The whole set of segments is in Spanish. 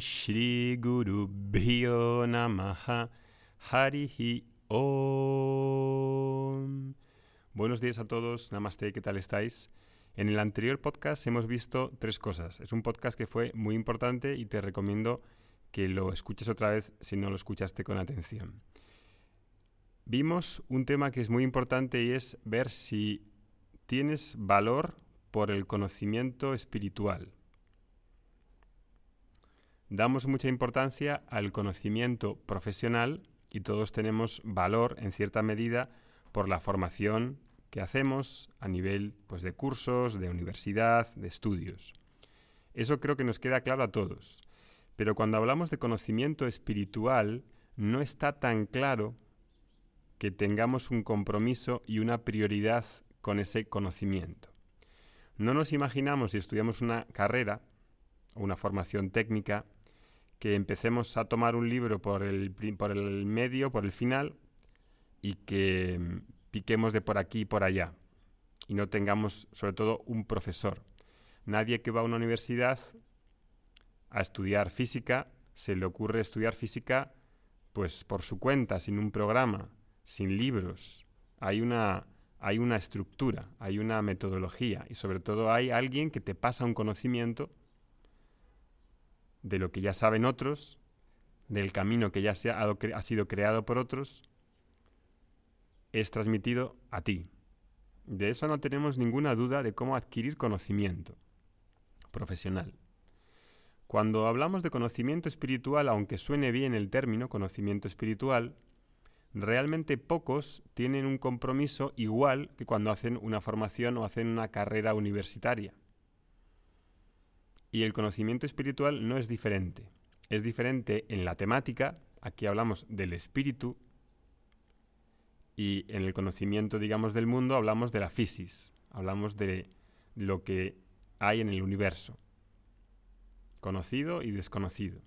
Shri Guru Bhyo Namaha Harihi Om. Buenos días a todos, Namaste, ¿qué tal estáis? En el anterior podcast hemos visto tres cosas. Es un podcast que fue muy importante y te recomiendo que lo escuches otra vez si no lo escuchaste con atención. Vimos un tema que es muy importante y es ver si tienes valor por el conocimiento espiritual. Damos mucha importancia al conocimiento profesional y todos tenemos valor en cierta medida por la formación que hacemos a nivel pues, de cursos, de universidad, de estudios. Eso creo que nos queda claro a todos. Pero cuando hablamos de conocimiento espiritual, no está tan claro que tengamos un compromiso y una prioridad con ese conocimiento. No nos imaginamos si estudiamos una carrera o una formación técnica que empecemos a tomar un libro por el, por el medio, por el final, y que mm, piquemos de por aquí y por allá, y no tengamos sobre todo un profesor. Nadie que va a una universidad a estudiar física, se le ocurre estudiar física pues por su cuenta, sin un programa, sin libros. Hay una, hay una estructura, hay una metodología y sobre todo hay alguien que te pasa un conocimiento de lo que ya saben otros, del camino que ya se ha, ha sido creado por otros, es transmitido a ti. De eso no tenemos ninguna duda de cómo adquirir conocimiento profesional. Cuando hablamos de conocimiento espiritual, aunque suene bien el término conocimiento espiritual, realmente pocos tienen un compromiso igual que cuando hacen una formación o hacen una carrera universitaria. Y el conocimiento espiritual no es diferente. Es diferente en la temática, aquí hablamos del espíritu, y en el conocimiento, digamos, del mundo hablamos de la fisis, hablamos de lo que hay en el universo, conocido y desconocido.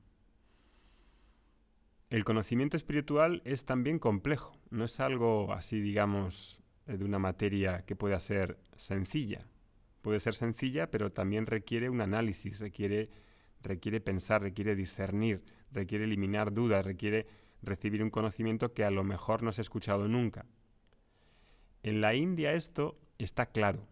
El conocimiento espiritual es también complejo, no es algo así, digamos, de una materia que pueda ser sencilla puede ser sencilla, pero también requiere un análisis, requiere, requiere pensar, requiere discernir, requiere eliminar dudas, requiere recibir un conocimiento que a lo mejor no has escuchado nunca. En la India esto está claro,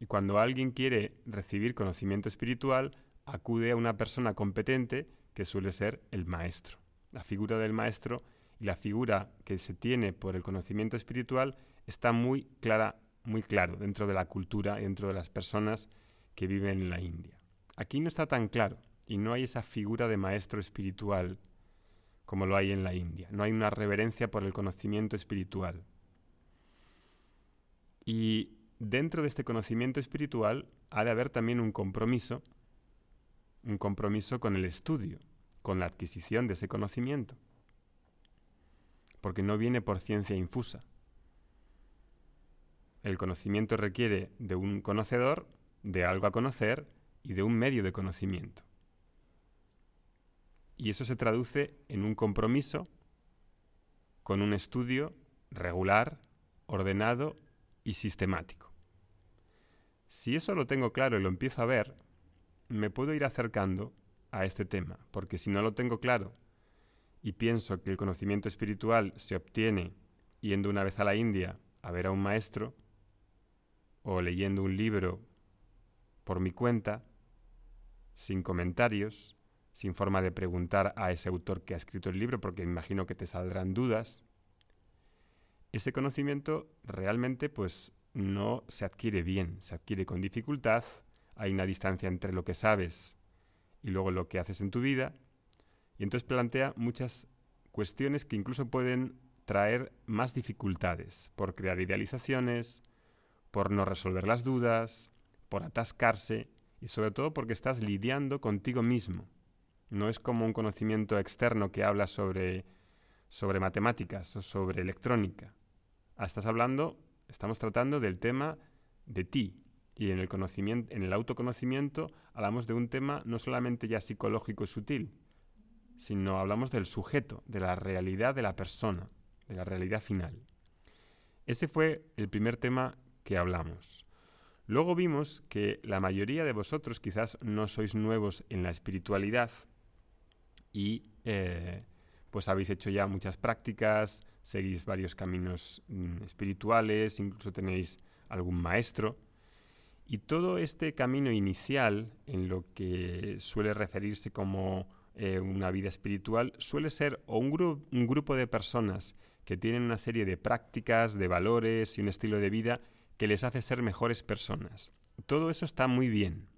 y cuando alguien quiere recibir conocimiento espiritual, acude a una persona competente que suele ser el maestro. La figura del maestro y la figura que se tiene por el conocimiento espiritual está muy clara muy claro dentro de la cultura dentro de las personas que viven en la India. Aquí no está tan claro y no hay esa figura de maestro espiritual como lo hay en la India. No hay una reverencia por el conocimiento espiritual. Y dentro de este conocimiento espiritual ha de haber también un compromiso, un compromiso con el estudio, con la adquisición de ese conocimiento. Porque no viene por ciencia infusa. El conocimiento requiere de un conocedor, de algo a conocer y de un medio de conocimiento. Y eso se traduce en un compromiso con un estudio regular, ordenado y sistemático. Si eso lo tengo claro y lo empiezo a ver, me puedo ir acercando a este tema, porque si no lo tengo claro y pienso que el conocimiento espiritual se obtiene yendo una vez a la India a ver a un maestro, o leyendo un libro por mi cuenta, sin comentarios, sin forma de preguntar a ese autor que ha escrito el libro, porque imagino que te saldrán dudas, ese conocimiento realmente pues no se adquiere bien, se adquiere con dificultad, hay una distancia entre lo que sabes y luego lo que haces en tu vida, y entonces plantea muchas cuestiones que incluso pueden traer más dificultades por crear idealizaciones, por no resolver las dudas, por atascarse y sobre todo porque estás lidiando contigo mismo. No es como un conocimiento externo que habla sobre, sobre matemáticas o sobre electrónica. Ah, estás hablando, estamos tratando del tema de ti. Y en el, conocimiento, en el autoconocimiento hablamos de un tema no solamente ya psicológico y sutil, sino hablamos del sujeto, de la realidad de la persona, de la realidad final. Ese fue el primer tema que hablamos. Luego vimos que la mayoría de vosotros quizás no sois nuevos en la espiritualidad y eh, pues habéis hecho ya muchas prácticas, seguís varios caminos mm, espirituales, incluso tenéis algún maestro. Y todo este camino inicial, en lo que suele referirse como eh, una vida espiritual, suele ser o un, un grupo de personas que tienen una serie de prácticas, de valores y un estilo de vida que les hace ser mejores personas. Todo eso está muy bien,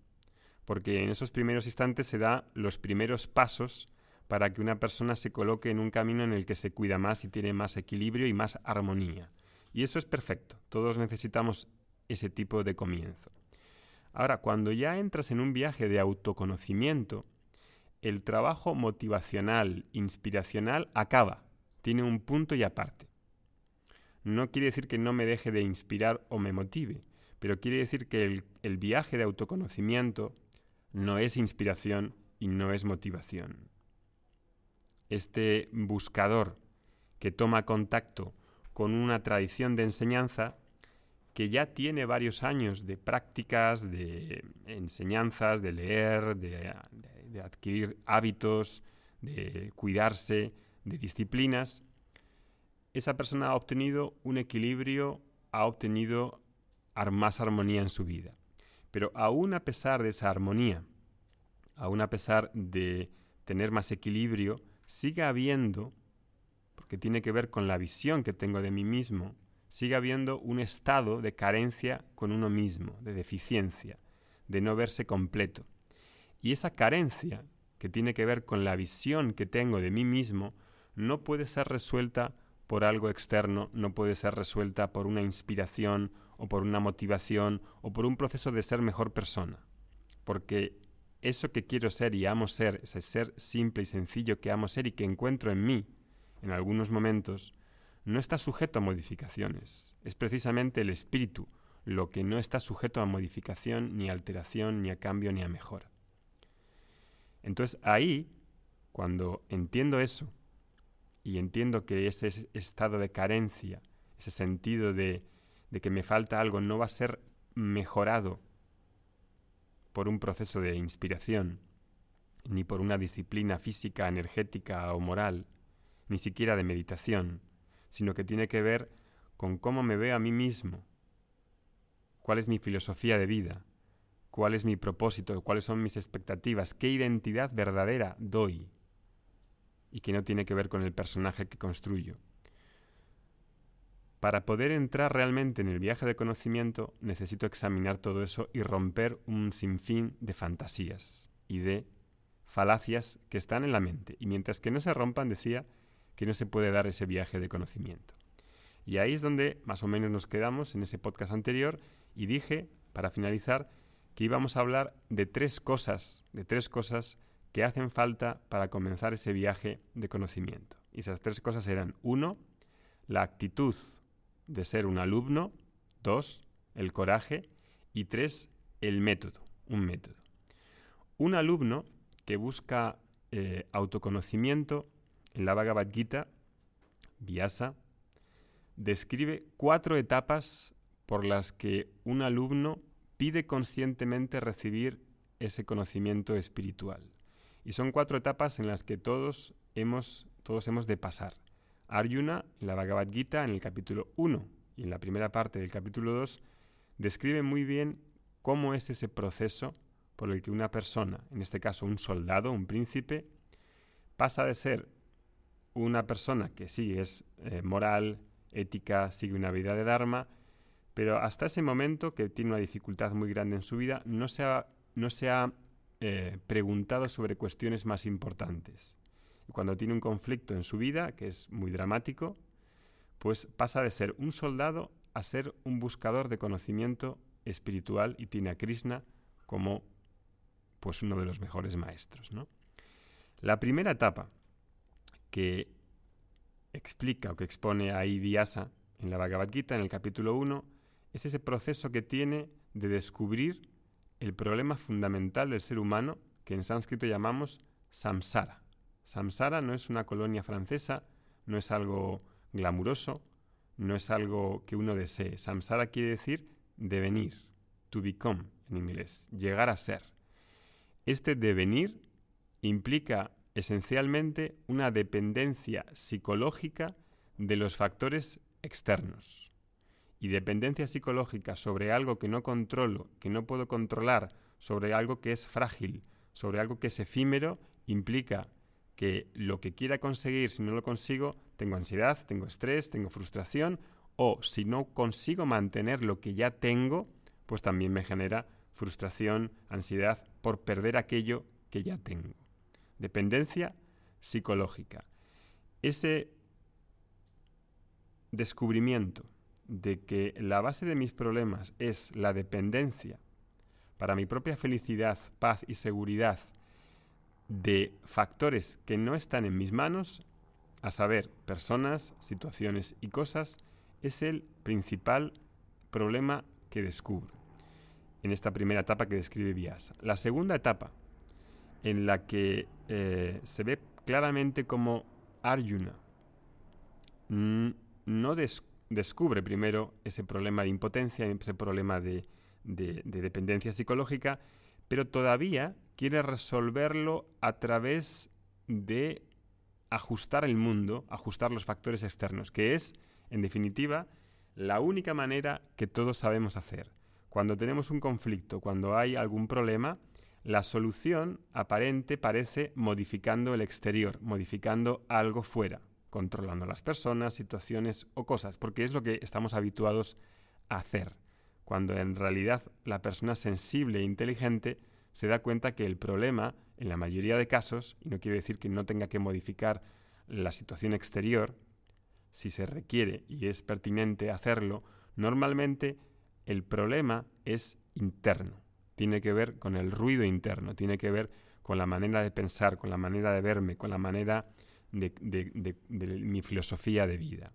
porque en esos primeros instantes se da los primeros pasos para que una persona se coloque en un camino en el que se cuida más y tiene más equilibrio y más armonía. Y eso es perfecto, todos necesitamos ese tipo de comienzo. Ahora, cuando ya entras en un viaje de autoconocimiento, el trabajo motivacional, inspiracional, acaba, tiene un punto y aparte. No quiere decir que no me deje de inspirar o me motive, pero quiere decir que el, viaje de autoconocimiento no es inspiración y no es motivación. Este buscador que toma contacto con una tradición de enseñanza que ya tiene varios años de prácticas, de enseñanzas, de leer, de, adquirir hábitos, de cuidarse, de disciplinas, esa persona ha obtenido un equilibrio, ha obtenido más armonía en su vida. Pero aún a pesar de esa armonía, aún a pesar de tener más equilibrio, siga habiendo, porque tiene que ver con la visión que tengo de mí mismo, siga habiendo un estado de carencia con uno mismo, de deficiencia, de no verse completo. Y esa carencia, que tiene que ver con la visión que tengo de mí mismo, no puede ser resuelta por algo externo, no puede ser resuelta por una inspiración o por una motivación o por un proceso de ser mejor persona. Porque eso que quiero ser y amo ser, ese ser simple y sencillo que amo ser y que encuentro en mí, en algunos momentos, no está sujeto a modificaciones. Es precisamente el espíritu lo que no está sujeto a modificación, ni a alteración, ni a cambio, ni a mejora. Entonces ahí, cuando entiendo eso, y entiendo que ese estado de carencia, ese sentido de, de que me falta algo, no va a ser mejorado por un proceso de inspiración, ni por una disciplina física, energética o moral, ni siquiera de meditación, sino que tiene que ver con cómo me veo a mí mismo, cuál es mi filosofía de vida, cuál es mi propósito, cuáles son mis expectativas, qué identidad verdadera doy, y que no tiene que ver con el personaje que construyo. Para poder entrar realmente en el viaje de conocimiento necesito examinar todo eso y romper un sinfín de fantasías y de falacias que están en la mente. Y mientras que no se rompan, decía que no se puede dar ese viaje de conocimiento. Y ahí es donde más o menos nos quedamos en ese podcast anterior y dije, para finalizar, que íbamos a hablar de tres cosas, de tres cosas que hacen falta para comenzar ese viaje de conocimiento. Y esas tres cosas eran, uno, la actitud de ser un alumno, dos, el coraje y tres, el método, un método. Un alumno que busca eh, autoconocimiento en la Bhagavad Gita, Vyasa, describe cuatro etapas por las que un alumno pide conscientemente recibir ese conocimiento espiritual. Y son cuatro etapas en las que todos hemos, todos hemos de pasar. Arjuna, en la Bhagavad Gita, en el capítulo 1 y en la primera parte del capítulo 2, describe muy bien cómo es ese proceso por el que una persona, en este caso un soldado, un príncipe, pasa de ser una persona que sí es eh, moral, ética, sigue una vida de Dharma, pero hasta ese momento, que tiene una dificultad muy grande en su vida, no se no se ha eh, preguntado sobre cuestiones más importantes. Cuando tiene un conflicto en su vida, que es muy dramático, pues pasa de ser un soldado a ser un buscador de conocimiento espiritual y tiene a Krishna como pues uno de los mejores maestros. ¿no? La primera etapa que explica o que expone ahí Vyasa en la Bhagavad Gita, en el capítulo 1, es ese proceso que tiene de descubrir el problema fundamental del ser humano que en sánscrito llamamos samsara. Samsara no es una colonia francesa, no es algo glamuroso, no es algo que uno desee. Samsara quiere decir devenir, to become en inglés, llegar a ser. Este devenir implica esencialmente una dependencia psicológica de los factores externos. Y dependencia psicológica sobre algo que no controlo, que no puedo controlar, sobre algo que es frágil, sobre algo que es efímero, implica que lo que quiera conseguir, si no lo consigo, tengo ansiedad, tengo estrés, tengo frustración, o si no consigo mantener lo que ya tengo, pues también me genera frustración, ansiedad por perder aquello que ya tengo. Dependencia psicológica. Ese descubrimiento de que la base de mis problemas es la dependencia para mi propia felicidad, paz y seguridad de factores que no están en mis manos, a saber, personas, situaciones y cosas, es el principal problema que descubro en esta primera etapa que describe Vyasa. La segunda etapa, en la que eh, se ve claramente como Arjuna no descubre primero ese problema de impotencia, ese problema de dependencia psicológica, pero todavía quiere resolverlo a través de ajustar el mundo, ajustar los factores externos, que es, en definitiva, la única manera que todos sabemos hacer. Cuando tenemos un conflicto, cuando hay algún problema, la solución aparente parece modificando el exterior, modificando algo fuera, controlando las personas, situaciones o cosas, porque es lo que estamos habituados a hacer, cuando en realidad la persona sensible e inteligente se da cuenta que el problema, en la mayoría de casos, y no quiere decir que no tenga que modificar la situación exterior, si se requiere y es pertinente hacerlo, normalmente el problema es interno, tiene que ver con el ruido interno, tiene que ver con la manera de pensar, con la manera de verme, con la manera de, mi filosofía de vida.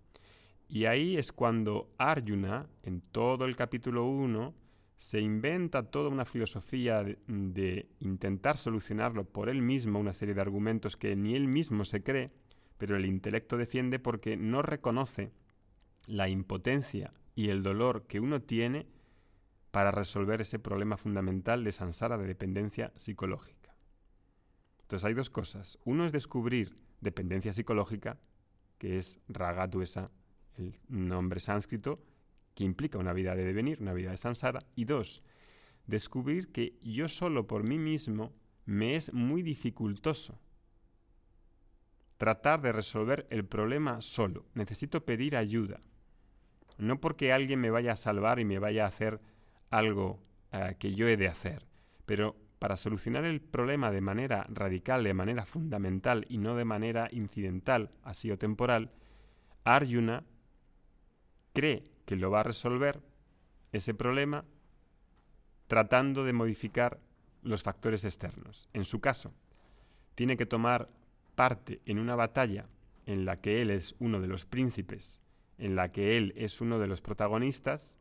Y ahí es cuando Arjuna, en todo el capítulo 1, se inventa toda una filosofía de, intentar solucionarlo por él mismo, una serie de argumentos que ni él mismo se cree, pero el intelecto defiende porque no reconoce la impotencia y el dolor que uno tiene para resolver ese problema fundamental de Sansara de dependencia psicológica. Entonces hay dos cosas. Uno es descubrir dependencia psicológica, que es Ragatuesa, el nombre sánscrito, que implica una vida de devenir, una vida de Sansara. Y dos, descubrir que yo solo por mí mismo me es muy dificultoso tratar de resolver el problema solo. Necesito pedir ayuda. No porque alguien me vaya a salvar y me vaya a hacer algo eh, que yo he de hacer, pero para solucionar el problema de manera radical, de manera fundamental y no de manera incidental, así o temporal, Arjuna cree que lo va a resolver ese problema tratando de modificar los factores externos. En su caso, tiene que tomar parte en una batalla en la que él es uno de los príncipes en la que él es uno de los protagonistas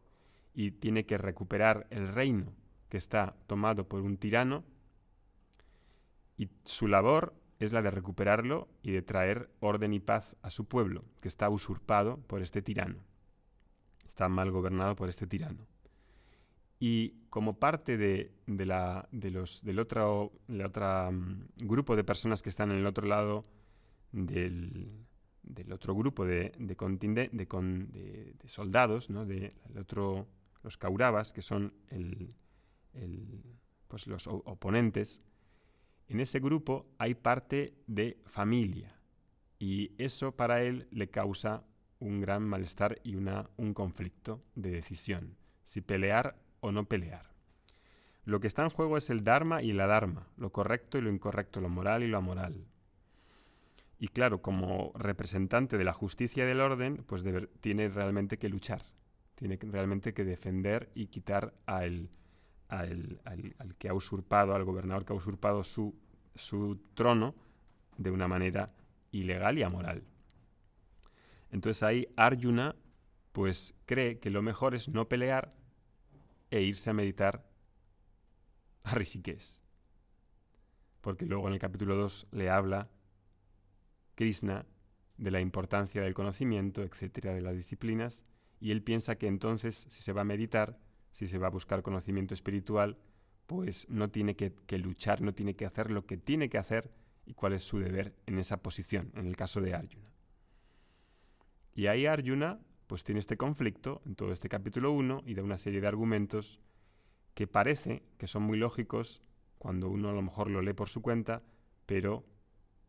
y tiene que recuperar el reino que está tomado por un tirano y su labor es la de recuperarlo y de traer orden y paz a su pueblo, que está usurpado por este tirano. Está mal gobernado por este tirano. Y como parte de, la, de los, del otro, mm, grupo de personas que están en el otro lado del, del otro grupo de, de, de, soldados, ¿no? de, otro, los Kauravas, que son el, pues los oponentes, en ese grupo hay parte de familia y eso para él le causa un gran malestar y una, un conflicto de decisión, si pelear o no pelear. Lo que está en juego es el Dharma y la Dharma, lo correcto y lo incorrecto, lo moral y lo amoral. Y claro, como representante de la justicia y del orden, pues tiene realmente que luchar, tiene realmente que defender y quitar al, que ha usurpado, al gobernador que ha usurpado su, su trono de una manera ilegal y amoral. Entonces ahí Arjuna pues cree que lo mejor es no pelear e irse a meditar a Rishikesh. Porque luego en el capítulo 2 le habla Krishna de la importancia del conocimiento, etcétera, de las disciplinas, y él piensa que entonces, si se va a meditar, si se va a buscar conocimiento espiritual, pues no tiene que, luchar, no tiene que hacer lo que tiene que hacer y cuál es su deber en esa posición, en el caso de Arjuna. Y ahí Arjuna pues tiene este conflicto en todo este capítulo 1 y da una serie de argumentos que parece que son muy lógicos cuando uno a lo mejor lo lee por su cuenta, pero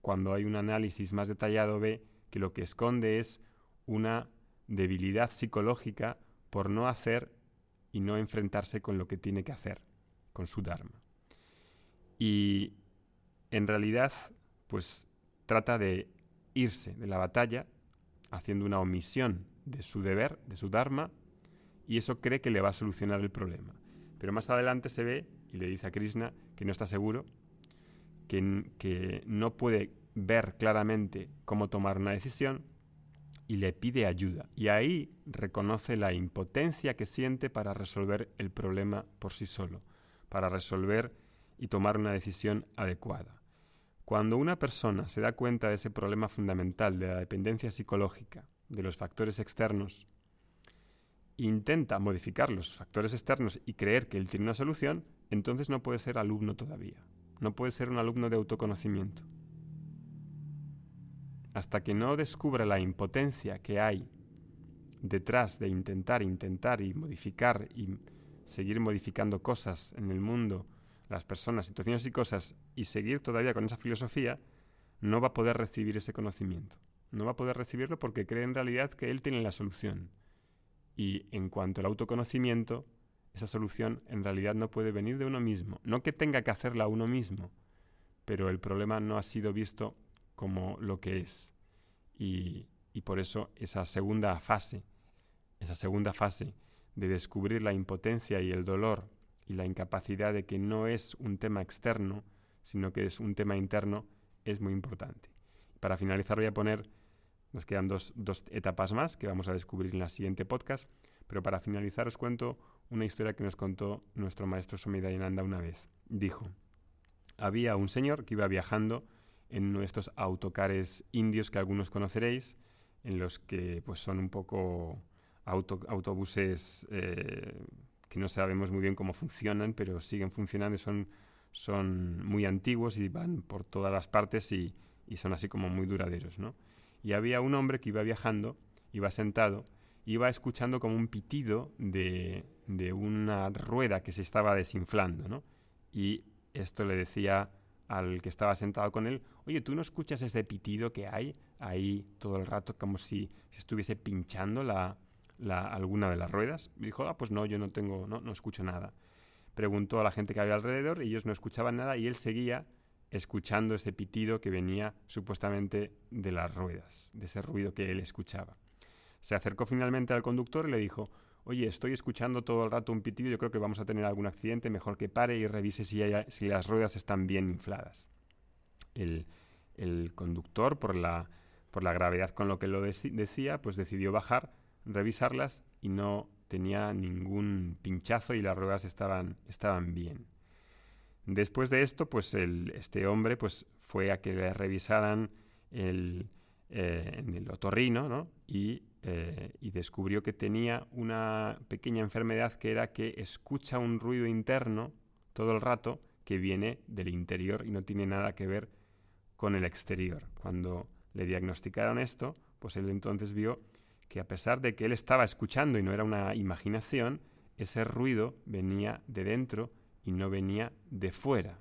cuando hay un análisis más detallado ve que lo que esconde es una debilidad psicológica por no hacer y no enfrentarse con lo que tiene que hacer, con su Dharma. Y en realidad, pues trata de irse de la batalla haciendo una omisión de su deber, de su Dharma, y eso cree que le va a solucionar el problema. Pero más adelante se ve y le dice a Krishna que no está seguro, que, que no puede ver claramente cómo tomar una decisión y le pide ayuda. Y ahí reconoce la impotencia que siente para resolver el problema por sí solo, para resolver y tomar una decisión adecuada. Cuando una persona se da cuenta de ese problema fundamental de la dependencia psicológica, de los factores externos, intenta modificar los factores externos y creer que él tiene una solución, entonces no puede ser alumno todavía. No puede ser un alumno de autoconocimiento. Hasta que no descubra la impotencia que hay detrás de intentar, intentar y modificar y seguir modificando cosas en el mundo las personas, situaciones y cosas y seguir todavía con esa filosofía, no va a poder recibir ese conocimiento. No va a poder recibirlo porque cree en realidad que él tiene la solución. Y en cuanto al autoconocimiento, esa solución en realidad no puede venir de uno mismo. No que tenga que hacerla uno mismo, pero el problema no ha sido visto como lo que es. Y, y por eso esa segunda fase, esa segunda fase de descubrir la impotencia y el dolor y la incapacidad de que no es un tema externo, sino que es un tema interno, es muy importante. Para finalizar voy a poner, nos quedan dos, etapas más que vamos a descubrir en la siguiente podcast, pero para finalizar os cuento una historia que nos contó nuestro maestro Somidayananda una vez. Dijo, había un señor que iba viajando en nuestros autocares indios que algunos conoceréis, en los que pues son un poco autobuses eh, que no sabemos muy bien cómo funcionan, pero siguen funcionando y son, son muy antiguos y van por todas las partes y, son así como muy duraderos, ¿no? Y había un hombre que iba viajando, iba sentado, iba escuchando como un pitido de, de una rueda que se estaba desinflando, ¿no? Y esto le decía al que estaba sentado con él, oye, ¿tú no escuchas ese pitido que hay ahí todo el rato como si se estuviese pinchando alguna de las ruedas. Y dijo, ah, pues no, yo no tengo, no, no escucho nada. Preguntó a la gente que había alrededor, ellos no escuchaban nada y él seguía escuchando ese pitido que venía supuestamente de las ruedas, de ese ruido que él escuchaba. Se acercó finalmente al conductor y le dijo, oye, estoy escuchando todo el rato un pitido, yo creo que vamos a tener algún accidente, mejor que pare y revise si, las ruedas están bien infladas. El, conductor, por la, gravedad con lo que lo decía, pues decidió bajar revisarlas y no tenía ningún pinchazo y las ruedas estaban, bien. Después de esto, pues este hombre pues, fue a que le revisaran el, eh, en el otorrino ¿no? y, eh, y, descubrió que tenía una pequeña enfermedad que era que escucha un ruido interno todo el rato que viene del interior y no tiene nada que ver con el exterior. Cuando le diagnosticaron esto, pues él entonces vio que a pesar de que él estaba escuchando y no era una imaginación, ese ruido venía de dentro y no venía de fuera.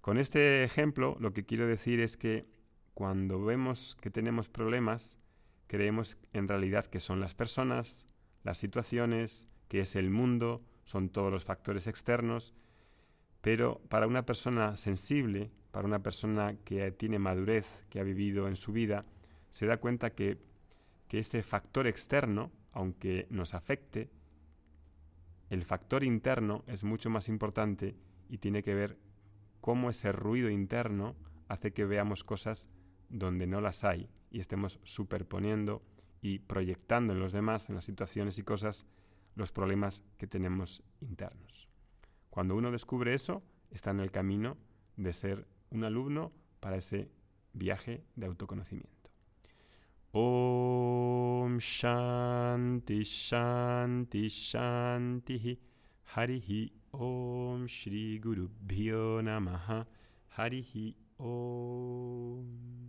Con este ejemplo lo que quiero decir es que cuando vemos que tenemos problemas, creemos en realidad que son las personas, las situaciones, que es el mundo, son todos los factores externos, pero para una persona sensible, para una persona que tiene madurez, que ha vivido en su vida, se da cuenta que que ese factor externo, aunque nos afecte, el factor interno es mucho más importante y tiene que ver cómo ese ruido interno hace que veamos cosas donde no las hay y estemos superponiendo y proyectando en los demás, en las situaciones y cosas, los problemas que tenemos internos. Cuando uno descubre eso, está en el camino de ser un alumno para ese viaje de autoconocimiento. Om Shanti Shanti Shanti Om Shri Guru Om.